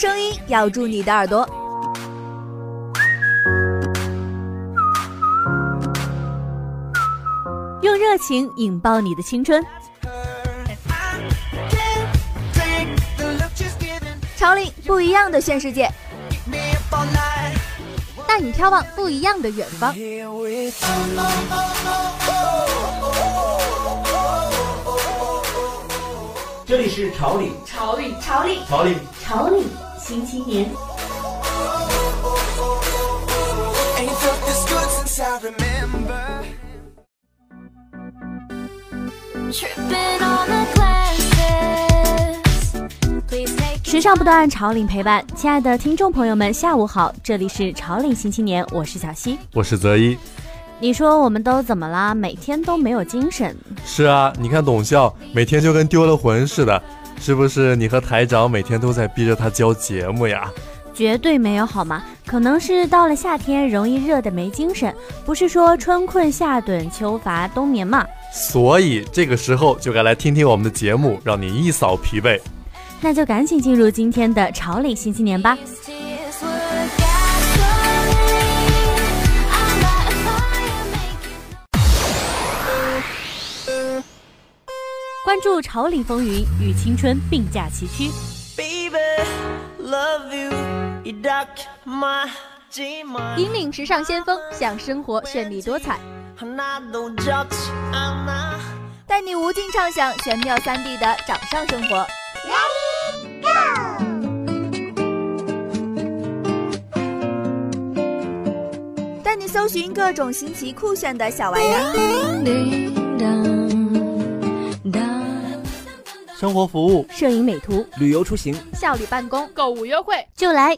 声音咬住你的耳朵，用热情引爆你的青春。潮领不一样的炫世界，带你眺望不一样的远方。这里是潮领，潮领，潮领，潮领，潮领新青年。时尚不断，潮领陪伴。亲爱的听众朋友们，下午好，这里是潮领新青年，我是小溪，我是泽一。你说我们都怎么啦？每天都没有精神。是啊，你看董笑每天就跟丢了魂似的，是不是？你和台长每天都在逼着他交节目呀？绝对没有好吗？可能是到了夏天容易热的没精神，不是说春困夏盹秋乏冬眠吗？所以这个时候就该来听听我们的节目，让你一扫疲惫。那就赶紧进入今天的潮里新青年吧。关注潮领风云，与青春并驾齐驱。引领时尚先锋，向生活绚丽多彩，带你无尽畅想玄妙三 D 的掌上生活。带你搜寻各种新奇酷炫的小玩意儿。生活服务、摄影美图、旅游出行、效率办公、购物约会，就来！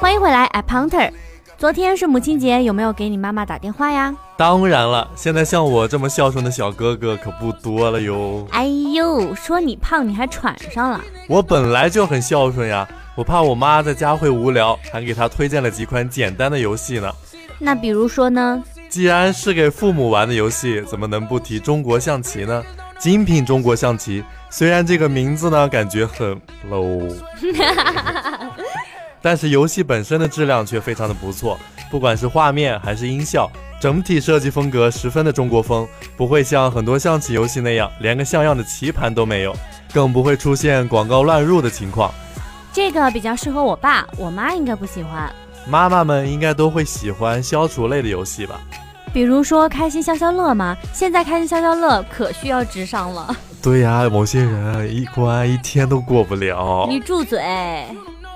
欢迎回来，I Punter。昨天是母亲节，有没有给你妈妈打电话呀？当然了，现在像我这么孝顺的小哥哥可不多了哟。哎呦，说你胖你还喘上了？我本来就很孝顺呀。我怕我妈在家会无聊，还给她推荐了几款简单的游戏呢。那比如说呢？既然是给父母玩的游戏，怎么能不提中国象棋呢？精品中国象棋，虽然这个名字呢感觉很 low，但是游戏本身的质量却非常的不错，不管是画面还是音效，整体设计风格十分的中国风，不会像很多象棋游戏那样连个像样的棋盘都没有，更不会出现广告乱入的情况。这个比较适合我爸，我妈应该不喜欢。妈妈们应该都会喜欢消除类的游戏吧？比如说开心消消乐嘛？现在开心消消乐可需要智商了。对呀，某些人一关一天都过不了。你住嘴！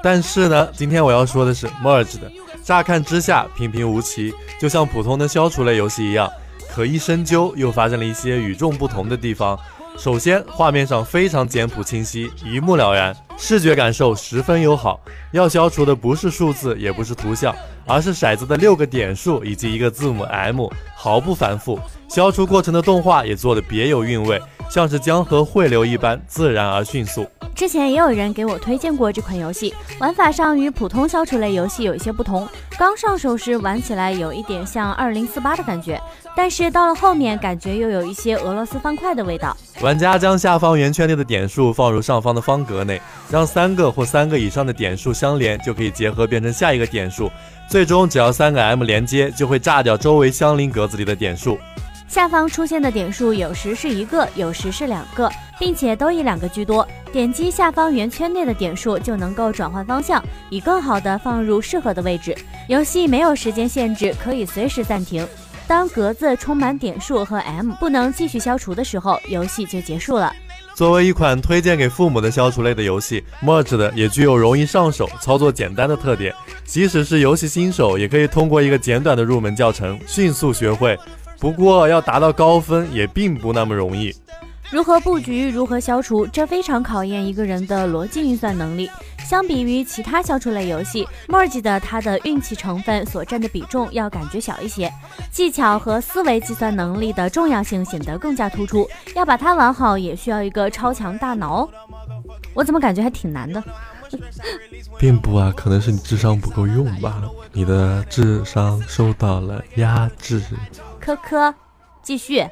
但是呢，今天我要说的是 Merge 的，乍看之下平平无奇，就像普通的消除类游戏一样，可一深究又发现了一些与众不同的地方。首先，画面上非常简朴清晰，一目了然，视觉感受十分友好。要消除的不是数字，也不是图像，而是骰子的六个点数以及一个字母 M，毫不繁复。消除过程的动画也做得别有韵味，像是江河汇流一般自然而迅速。之前也有人给我推荐过这款游戏，玩法上与普通消除类游戏有一些不同。刚上手时玩起来有一点像二零四八的感觉，但是到了后面感觉又有一些俄罗斯方块的味道。玩家将下方圆圈内的点数放入上方的方格内，让三个或三个以上的点数相连，就可以结合变成下一个点数。最终只要三个 M 连接，就会炸掉周围相邻格子里的点数。下方出现的点数有时是一个，有时是两个，并且都以两个居多。点击下方圆圈内的点数就能够转换方向，以更好的放入适合的位置。游戏没有时间限制，可以随时暂停。当格子充满点数和 M 不能继续消除的时候，游戏就结束了。作为一款推荐给父母的消除类的游戏，Merge 的也具有容易上手、操作简单的特点。即使是游戏新手，也可以通过一个简短的入门教程迅速学会。不过要达到高分也并不那么容易。如何布局，如何消除，这非常考验一个人的逻辑运算能力。相比于其他消除类游戏，Merge 的它的运气成分所占的比重要感觉小一些，技巧和思维计算能力的重要性显得更加突出。要把它玩好，也需要一个超强大脑哦。我怎么感觉还挺难的？并不啊，可能是你智商不够用吧，你的智商受到了压制。科科，继续。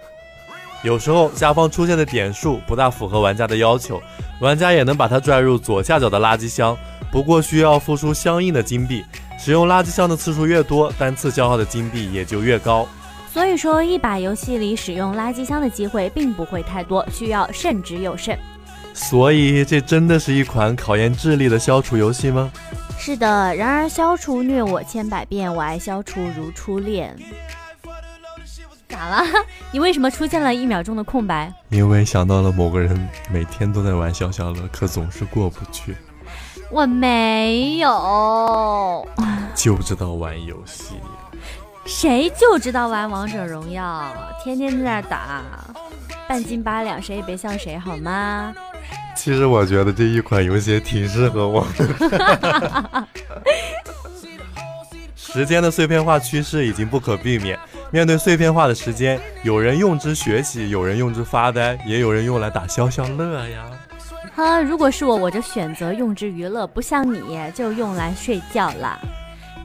有时候下方出现的点数不大符合玩家的要求，玩家也能把它拽入左下角的垃圾箱，不过需要付出相应的金币。使用垃圾箱的次数越多，单次消耗的金币也就越高。所以说，一把游戏里使用垃圾箱的机会并不会太多，需要慎之又慎。所以，这真的是一款考验智力的消除游戏吗？是的。然而，消除虐我千百遍，我爱消除如初恋。咋了？你为什么出现了一秒钟的空白？因为想到了某个人每天都在玩消消乐，可总是过不去。我没有，就知道玩游戏。谁就知道玩王者荣耀？天天在那打，半斤八两，谁也别像谁好吗？其实我觉得这一款游戏挺适合我的。时间的碎片化趋势已经不可避免。面对碎片化的时间，有人用之学习，有人用之发呆，也有人用来打消消乐呀。哈，如果是我，我就选择用之娱乐，不像你就用来睡觉了。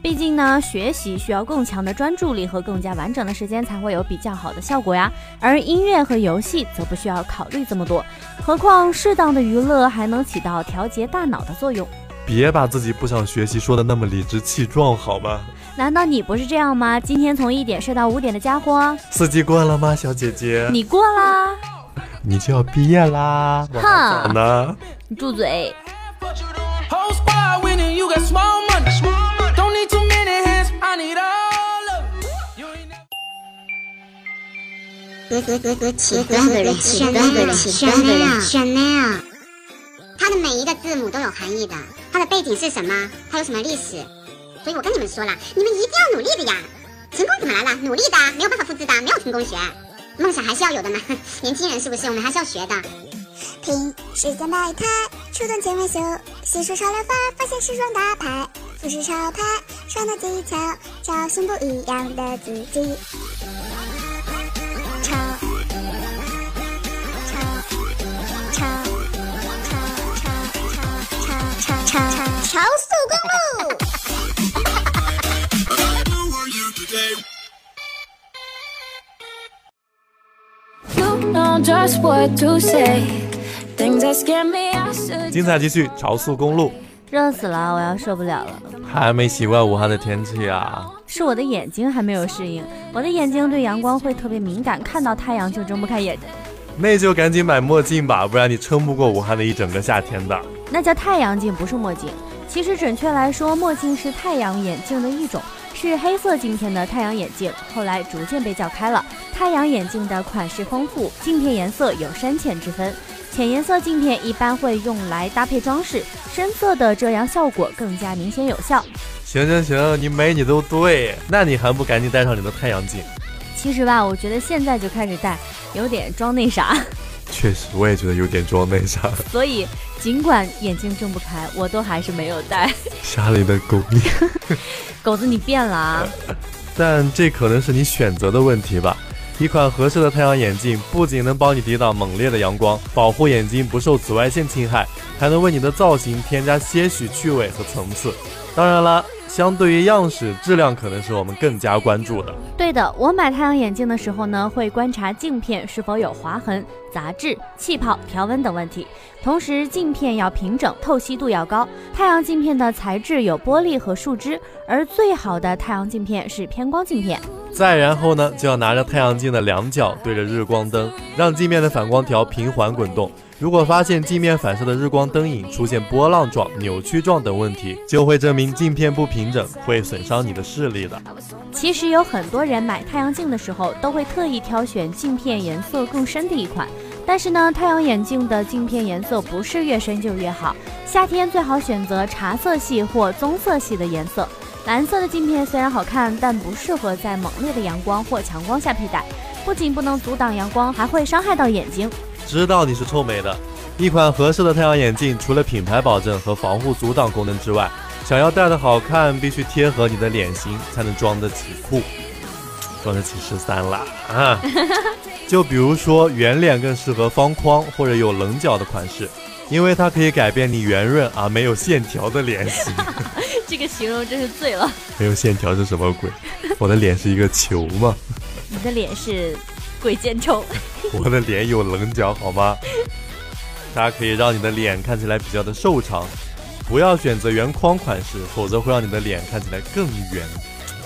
毕竟呢，学习需要更强的专注力和更加完整的时间才会有比较好的效果呀。而音乐和游戏则不需要考虑这么多，何况适当的娱乐还能起到调节大脑的作用。别把自己不想学习说的那么理直气壮好吗？难道你不是这样吗？今天从一点睡到五点的家伙，四级过了吗，小姐姐？你过啦，你就要毕业啦。哼，呢？你住嘴。和和和和起端的人，起端的人，起端的人，Chanel。它的每一个字母都有含义的，它的背景是什么？它有什么历史？所以我跟你们说了，你们一定要努力的呀！成功怎么来了？努力的，没有办法复制的，没有成功学，梦想还是要有的呢。年轻人是不是？我们还是要学的。听时间百态，初段前卫秀，细数潮流法，发现时装大牌，服饰潮牌，穿搭技巧，找寻不一样的自己。超，速公路。精彩继续，超速公路。热死了，我要受不了了。还没习惯武汉的天气啊？是我的眼睛还没有适应，我的眼睛对阳光会特别敏感，看到太阳就睁不开眼睛。那就赶紧买墨镜吧，不然你撑不过武汉的一整个夏天的。那叫太阳镜，不是墨镜。其实准确来说，墨镜是太阳眼镜的一种。是黑色镜片的太阳眼镜，后来逐渐被叫开了。太阳眼镜的款式丰富，镜片颜色有深浅之分。浅颜色镜片一般会用来搭配装饰，深色的遮阳效果更加明显有效。行行行，你美你都对，那你还不赶紧戴上你的太阳镜？其实吧，我觉得现在就开始戴，有点装那啥。确实，我也觉得有点装那啥。所以，尽管眼睛睁不开，我都还是没有戴。家里的狗你。狗子，你变了啊！但这可能是你选择的问题吧。一款合适的太阳眼镜不仅能帮你抵挡猛烈的阳光，保护眼睛不受紫外线侵害，还能为你的造型添加些许趣味和层次。当然啦。相对于样式，质量可能是我们更加关注的。对的，我买太阳眼镜的时候呢，会观察镜片是否有划痕、杂质、气泡、条纹等问题。同时，镜片要平整，透析度要高。太阳镜片的材质有玻璃和树脂，而最好的太阳镜片是偏光镜片。再然后呢，就要拿着太阳镜的两角对着日光灯，让镜面的反光条平缓滚动。如果发现镜面反射的日光灯影出现波浪状、扭曲状等问题，就会证明镜片不平整，会损伤你的视力的。其实有很多人买太阳镜的时候，都会特意挑选镜片颜色更深的一款。但是呢，太阳眼镜的镜片颜色不是越深就越好。夏天最好选择茶色系或棕色系的颜色。蓝色的镜片虽然好看，但不适合在猛烈的阳光或强光下佩戴，不仅不能阻挡阳光，还会伤害到眼睛。知道你是臭美的，一款合适的太阳眼镜，除了品牌保证和防护阻挡功能之外，想要戴的好看，必须贴合你的脸型，才能装得起酷，装得起十三啦啊！就比如说圆脸更适合方框或者有棱角的款式，因为它可以改变你圆润而没有线条的脸型。这个形容真是醉了。没有线条是什么鬼？我的脸是一个球吗？你的脸是。鬼见愁。我的脸有棱角好吗？它可以让你的脸看起来比较的瘦长，不要选择圆框款式，否则会让你的脸看起来更圆。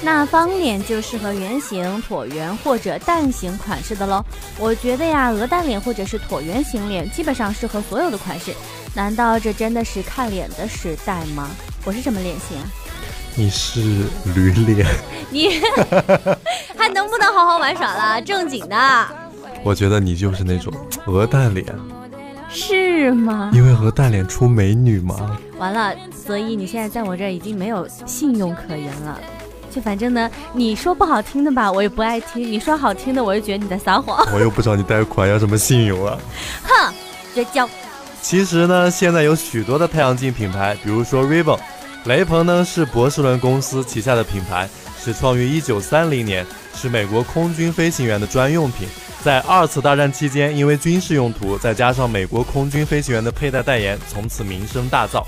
那方脸就适合圆形、椭圆或者蛋形款式的喽。我觉得呀，鹅蛋脸或者是椭圆形脸基本上适合所有的款式。难道这真的是看脸的时代吗？我是什么脸型啊？你是驴脸。你 还能不能好好玩耍了？正经的。我觉得你就是那种鹅蛋脸。是吗？因为鹅蛋脸出美女吗。完了，所以你现在在我这儿已经没有信用可言了。就反正呢，你说不好听的吧，我也不爱听；你说好听的，我就觉得你在撒谎。我又不找你贷款，要什么信用啊？哼，绝交。其实呢，现在有许多的太阳镜品牌，比如说 Ray-Ban，雷朋呢是博士伦公司旗下的品牌，始创于一九三零年，是美国空军飞行员的专用品。在二次大战期间，因为军事用途，再加上美国空军飞行员的佩戴代言，从此名声大噪。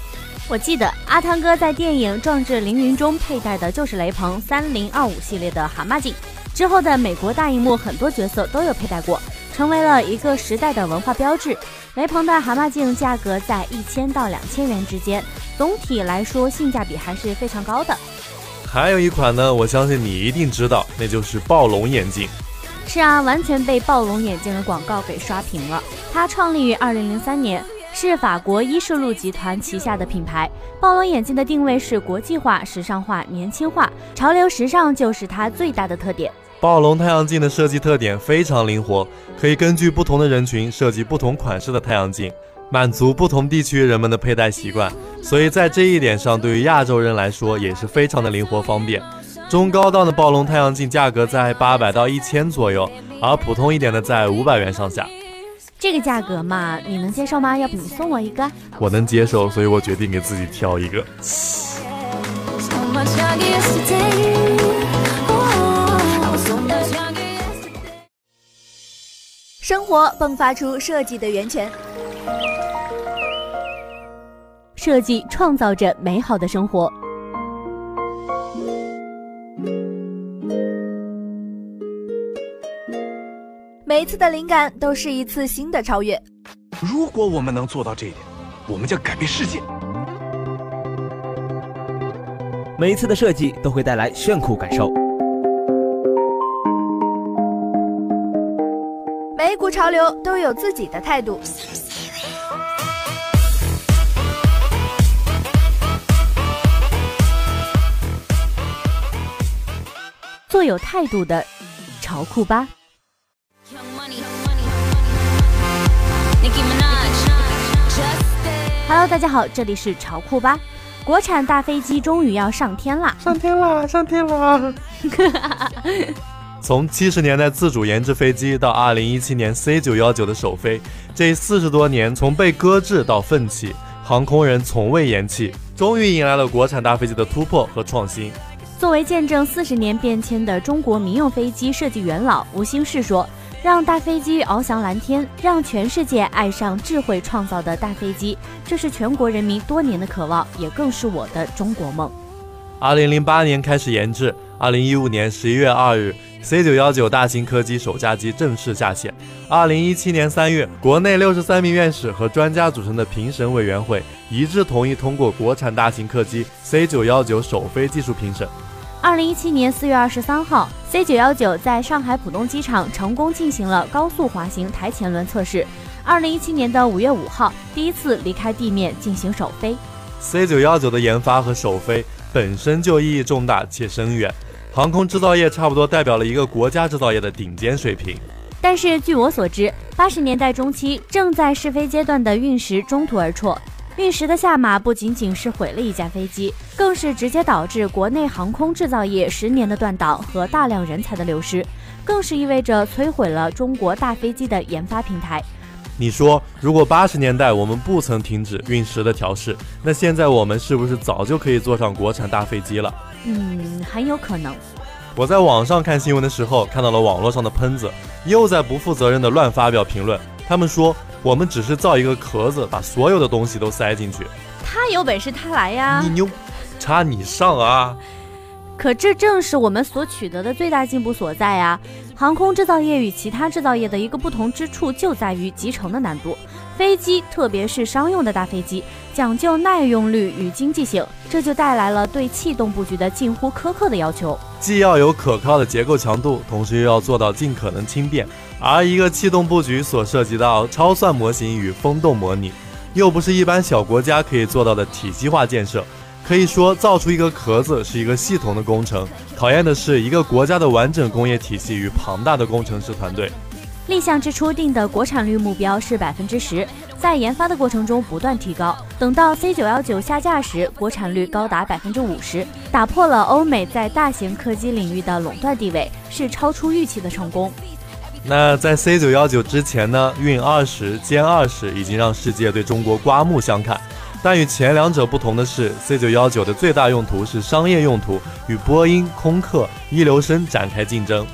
我记得阿汤哥在电影《壮志凌云》中佩戴的就是雷朋三零二五系列的蛤蟆镜，之后的美国大荧幕很多角色都有佩戴过，成为了一个时代的文化标志。雷朋的蛤蟆镜价格在一千到两千元之间，总体来说性价比还是非常高的。还有一款呢，我相信你一定知道，那就是暴龙眼镜。是啊，完全被暴龙眼镜的广告给刷屏了。它创立于二零零三年。是法国伊士路集团旗下的品牌。暴龙眼镜的定位是国际化、时尚化、年轻化，潮流时尚就是它最大的特点。暴龙太阳镜的设计特点非常灵活，可以根据不同的人群设计不同款式的太阳镜，满足不同地区人们的佩戴习惯。所以在这一点上，对于亚洲人来说也是非常的灵活方便。中高档的暴龙太阳镜价格在八百到一千左右，而普通一点的在五百元上下。这个价格嘛，你能接受吗？要不你送我一个？我能接受，所以我决定给自己挑一个。生活迸发出设计的源泉，设计创造着美好的生活。每一次的灵感都是一次新的超越。如果我们能做到这一点，我们将改变世界。每一次的设计都会带来炫酷感受。每一股潮流都有自己的态度。做有态度的潮酷吧。Hello，大家好，这里是潮酷吧。国产大飞机终于要上天啦！上天啦！上天啦！从七十年代自主研制飞机到二零一七年 C 九幺九的首飞，这四十多年从被搁置到奋起，航空人从未言弃，终于迎来了国产大飞机的突破和创新。作为见证四十年变迁的中国民用飞机设计元老吴兴世说。让大飞机翱翔蓝天，让全世界爱上智慧创造的大飞机，这是全国人民多年的渴望，也更是我的中国梦。二零零八年开始研制，二零一五年十一月二日，C 九幺九大型客机首架机正式下线。二零一七年三月，国内六十三名院士和专家组成的评审委员会一致同意通过国产大型客机 C 九幺九首飞技术评审。二零一七年四月二十三号，C 九幺九在上海浦东机场成功进行了高速滑行台前轮测试。二零一七年的五月五号，第一次离开地面进行首飞。C 九幺九的研发和首飞本身就意义重大且深远，航空制造业差不多代表了一个国家制造业的顶尖水平。但是据我所知，八十年代中期正在试飞阶段的运十中途而辍。运十的下马不仅仅是毁了一架飞机，更是直接导致国内航空制造业十年的断档和大量人才的流失，更是意味着摧毁了中国大飞机的研发平台。你说，如果八十年代我们不曾停止运十的调试，那现在我们是不是早就可以坐上国产大飞机了？嗯，很有可能。我在网上看新闻的时候，看到了网络上的喷子又在不负责任的乱发表评论，他们说。我们只是造一个壳子，把所有的东西都塞进去。他有本事他来呀！你牛，插你上啊！可这正是我们所取得的最大进步所在呀！航空制造业与其他制造业的一个不同之处就在于集成的难度。飞机，特别是商用的大飞机，讲究耐用率与经济性，这就带来了对气动布局的近乎苛刻的要求。既要有可靠的结构强度，同时又要做到尽可能轻便。而一个气动布局所涉及到超算模型与风洞模拟，又不是一般小国家可以做到的体系化建设。可以说，造出一个壳子是一个系统的工程，考验的是一个国家的完整工业体系与庞大的工程师团队。立项之初定的国产率目标是百分之十，在研发的过程中不断提高。等到 C 九幺九下架时，国产率高达百分之五十，打破了欧美在大型客机领域的垄断地位，是超出预期的成功。那在 C 九幺九之前呢？运二十、歼二十已经让世界对中国刮目相看。但与前两者不同的是，C 九幺九的最大用途是商业用途，与波音、空客、一流生展开竞争。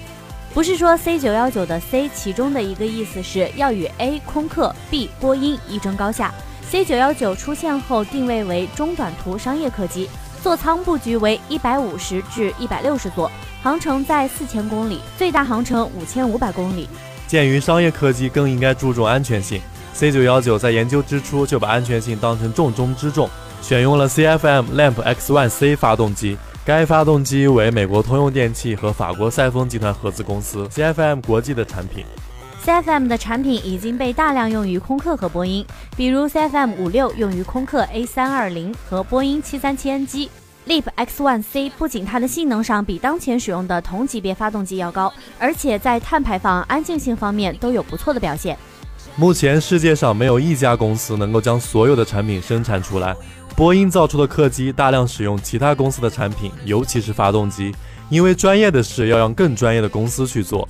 不是说 C 九幺九的 C 其中的一个意思是要与 A 空客、B 波音一争高下。C 九幺九出现后定位为中短途商业客机，座舱布局为一百五十至一百六十座，航程在四千公里，最大航程五千五百公里。鉴于商业客机更应该注重安全性，C 九幺九在研究之初就把安全性当成重中之重，选用了 CFM LAMP X1C 发动机。该发动机为美国通用电气和法国赛峰集团合资公司 CFM 国际的产品。CFM 的产品已经被大量用于空客和波音，比如 CFM 五六用于空客 A 三二零和波音七三七 NG。LEAP X1C 不仅它的性能上比当前使用的同级别发动机要高，而且在碳排放、安静性方面都有不错的表现。目前世界上没有一家公司能够将所有的产品生产出来。波音造出的客机大量使用其他公司的产品，尤其是发动机，因为专业的事要让更专业的公司去做。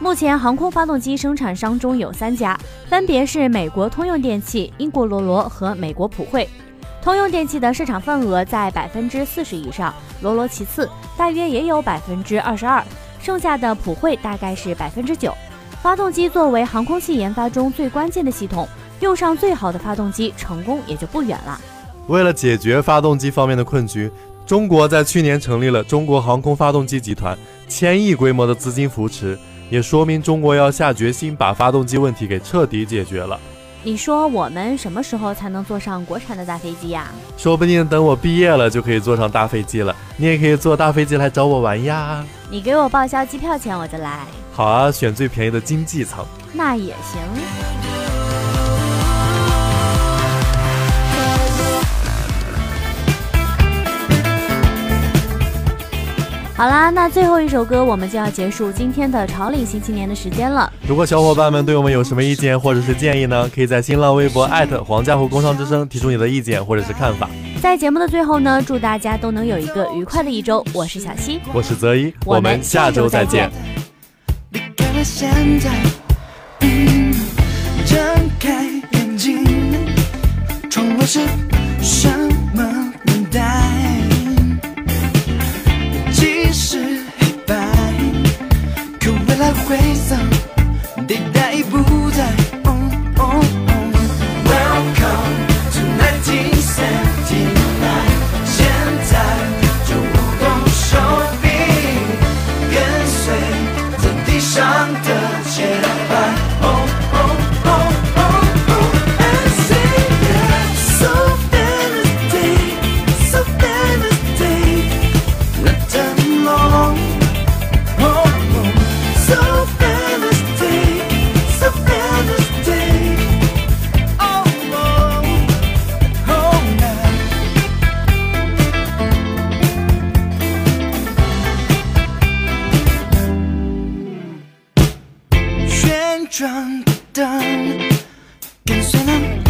目前航空发动机生产商中有三家，分别是美国通用电气、英国罗罗和美国普惠。通用电气的市场份额在百分之四十以上，罗罗其次，大约也有百分之二十二，剩下的普惠大概是百分之九。发动机作为航空器研发中最关键的系统，用上最好的发动机，成功也就不远了。为了解决发动机方面的困局，中国在去年成立了中国航空发动机集团，千亿规模的资金扶持，也说明中国要下决心把发动机问题给彻底解决了。你说我们什么时候才能坐上国产的大飞机呀？说不定等我毕业了就可以坐上大飞机了，你也可以坐大飞机来找我玩呀。你给我报销机票钱，我就来。好啊，选最便宜的经济舱。那也行。好啦，那最后一首歌，我们就要结束今天的潮领新青年的时间了。如果小伙伴们对我们有什么意见或者是建议呢？可以在新浪微博艾特黄家湖工商之声提出你的意见或者是看法。在节目的最后呢，祝大家都能有一个愉快的一周。我是小溪，我是泽一，我们下周再见。离开了现在，睁开眼睛，窗外是。que suenan